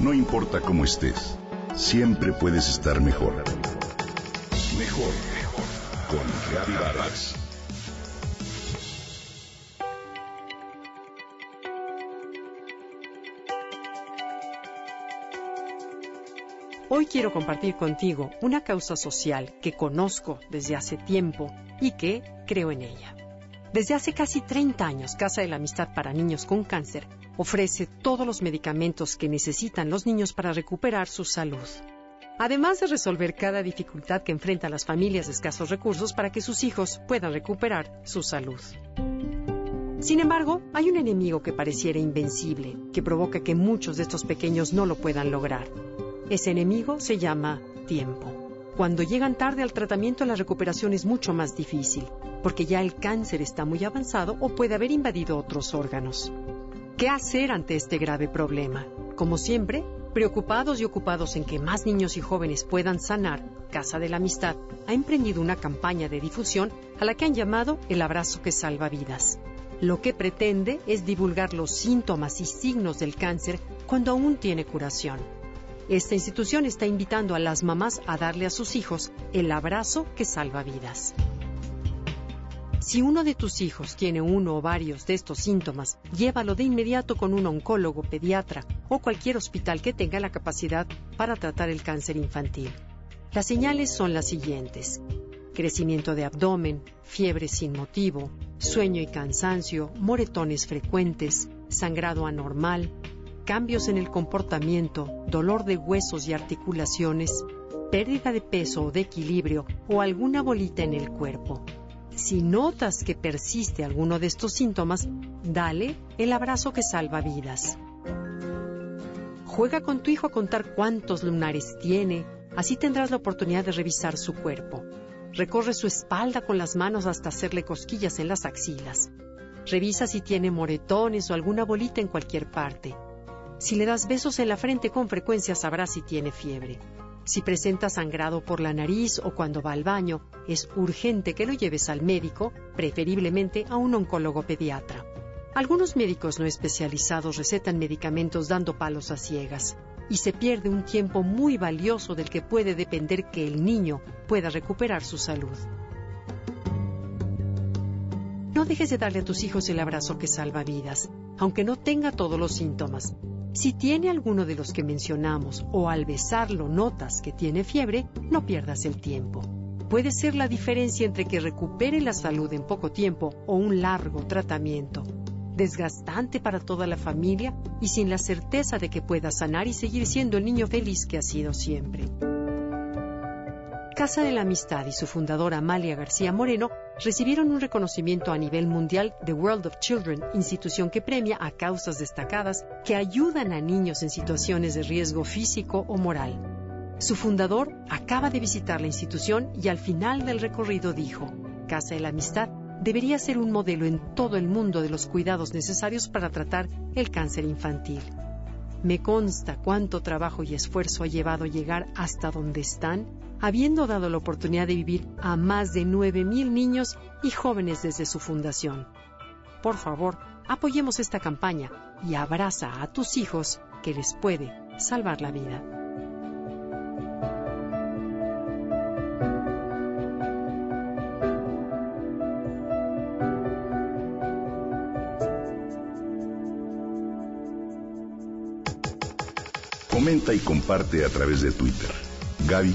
No importa cómo estés, siempre puedes estar mejor. Mejor, mejor. Con Reavivadas. Hoy quiero compartir contigo una causa social que conozco desde hace tiempo y que creo en ella. Desde hace casi 30 años, Casa de la Amistad para Niños con Cáncer ofrece todos los medicamentos que necesitan los niños para recuperar su salud. Además de resolver cada dificultad que enfrentan las familias de escasos recursos para que sus hijos puedan recuperar su salud. Sin embargo, hay un enemigo que pareciera invencible, que provoca que muchos de estos pequeños no lo puedan lograr. Ese enemigo se llama tiempo. Cuando llegan tarde al tratamiento la recuperación es mucho más difícil, porque ya el cáncer está muy avanzado o puede haber invadido otros órganos. ¿Qué hacer ante este grave problema? Como siempre, preocupados y ocupados en que más niños y jóvenes puedan sanar, Casa de la Amistad ha emprendido una campaña de difusión a la que han llamado El abrazo que salva vidas. Lo que pretende es divulgar los síntomas y signos del cáncer cuando aún tiene curación esta institución está invitando a las mamás a darle a sus hijos el abrazo que salva vidas. Si uno de tus hijos tiene uno o varios de estos síntomas, llévalo de inmediato con un oncólogo, pediatra o cualquier hospital que tenga la capacidad para tratar el cáncer infantil. Las señales son las siguientes. Crecimiento de abdomen, fiebre sin motivo, sueño y cansancio, moretones frecuentes, sangrado anormal, cambios en el comportamiento, dolor de huesos y articulaciones, pérdida de peso o de equilibrio o alguna bolita en el cuerpo. Si notas que persiste alguno de estos síntomas, dale el abrazo que salva vidas. Juega con tu hijo a contar cuántos lunares tiene, así tendrás la oportunidad de revisar su cuerpo. Recorre su espalda con las manos hasta hacerle cosquillas en las axilas. Revisa si tiene moretones o alguna bolita en cualquier parte. Si le das besos en la frente con frecuencia sabrás si tiene fiebre. Si presenta sangrado por la nariz o cuando va al baño, es urgente que lo lleves al médico, preferiblemente a un oncólogo pediatra. Algunos médicos no especializados recetan medicamentos dando palos a ciegas y se pierde un tiempo muy valioso del que puede depender que el niño pueda recuperar su salud. No dejes de darle a tus hijos el abrazo que salva vidas, aunque no tenga todos los síntomas. Si tiene alguno de los que mencionamos o al besarlo notas que tiene fiebre, no pierdas el tiempo. Puede ser la diferencia entre que recupere la salud en poco tiempo o un largo tratamiento, desgastante para toda la familia y sin la certeza de que pueda sanar y seguir siendo el niño feliz que ha sido siempre. Casa de la Amistad y su fundadora Amalia García Moreno recibieron un reconocimiento a nivel mundial de World of Children, institución que premia a causas destacadas que ayudan a niños en situaciones de riesgo físico o moral. Su fundador acaba de visitar la institución y al final del recorrido dijo, Casa de la Amistad debería ser un modelo en todo el mundo de los cuidados necesarios para tratar el cáncer infantil. Me consta cuánto trabajo y esfuerzo ha llevado a llegar hasta donde están habiendo dado la oportunidad de vivir a más de 9.000 niños y jóvenes desde su fundación. Por favor, apoyemos esta campaña y abraza a tus hijos que les puede salvar la vida. Comenta y comparte a través de Twitter. Gaby